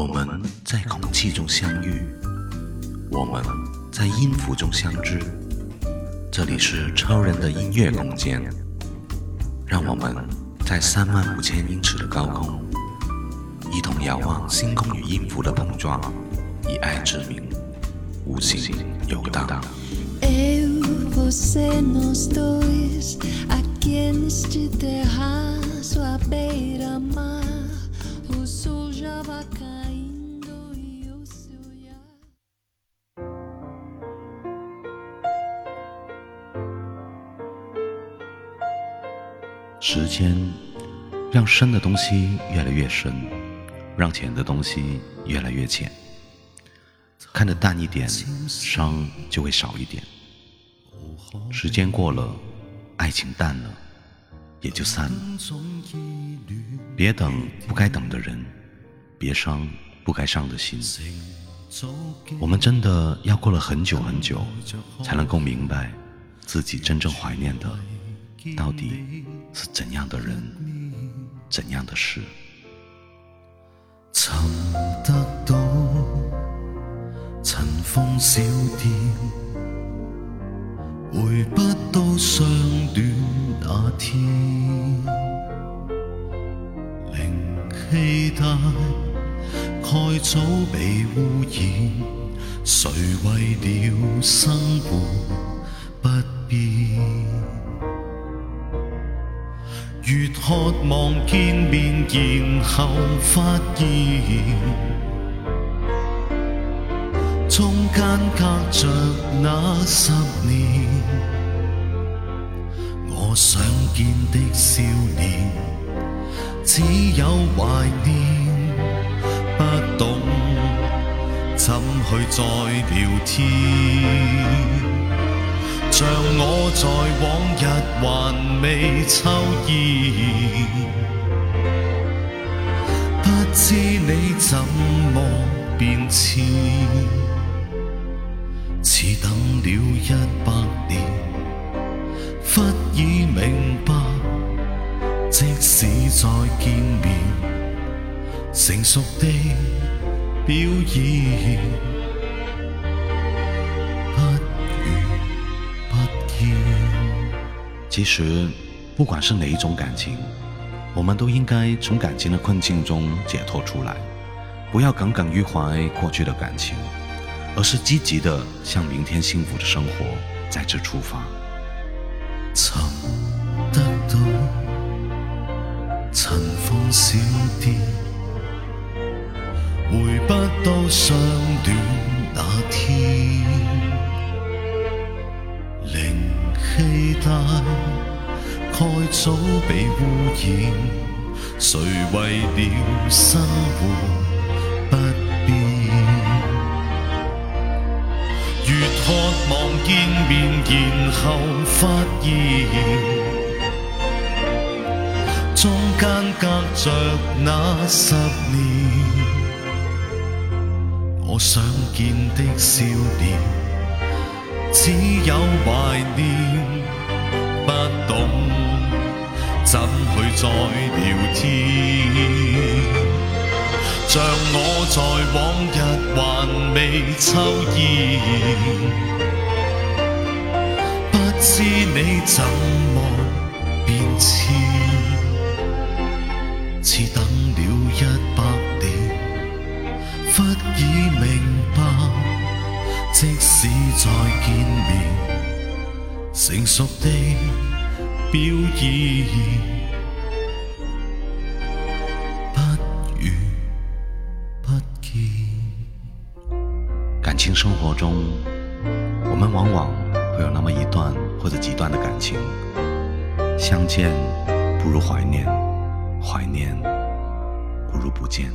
我们在空气中相遇，我们在音符中相知。这里是超人的音乐空间，让我们在三万五千英尺的高空，一同遥望星空与音符的碰撞，以爱之名，无尽游荡。时间让深的东西越来越深，让浅的东西越来越浅。看得淡一点，伤就会少一点。时间过了，爱情淡了，也就散了。别等不该等的人，别伤不该伤的心。我们真的要过了很久很久，才能够明白，自己真正怀念的，到底。是怎样的人怎样的事曾得到尘封小店回不到相恋那天灵气大概早被污染谁为了生活不渴望见面，然后发现中间隔着那十年。我想见的笑脸，只有怀念。不懂怎去再聊天。像我在往日还未抽烟，不知你怎么变迁。似等了一百年，忽已明白，即使再见面，成熟的表演。其实，不管是哪一种感情，我们都应该从感情的困境中解脱出来，不要耿耿于怀过去的感情，而是积极的向明天幸福的生活再次出发。曾得到，尘封小店，回不到相恋那天。期待，盖早被污染。谁为了生活不变？越渴望见面，然后发现，中间隔着那十年。我想见的笑脸。只有怀念，不懂怎去再聊天。像我在往日还未抽烟，不知你怎么变迁，似等了一百年，忽已明。即使再见面，成熟表感情生活中，我们往往会有那么一段或者几段的感情，相见不如怀念，怀念不如不见。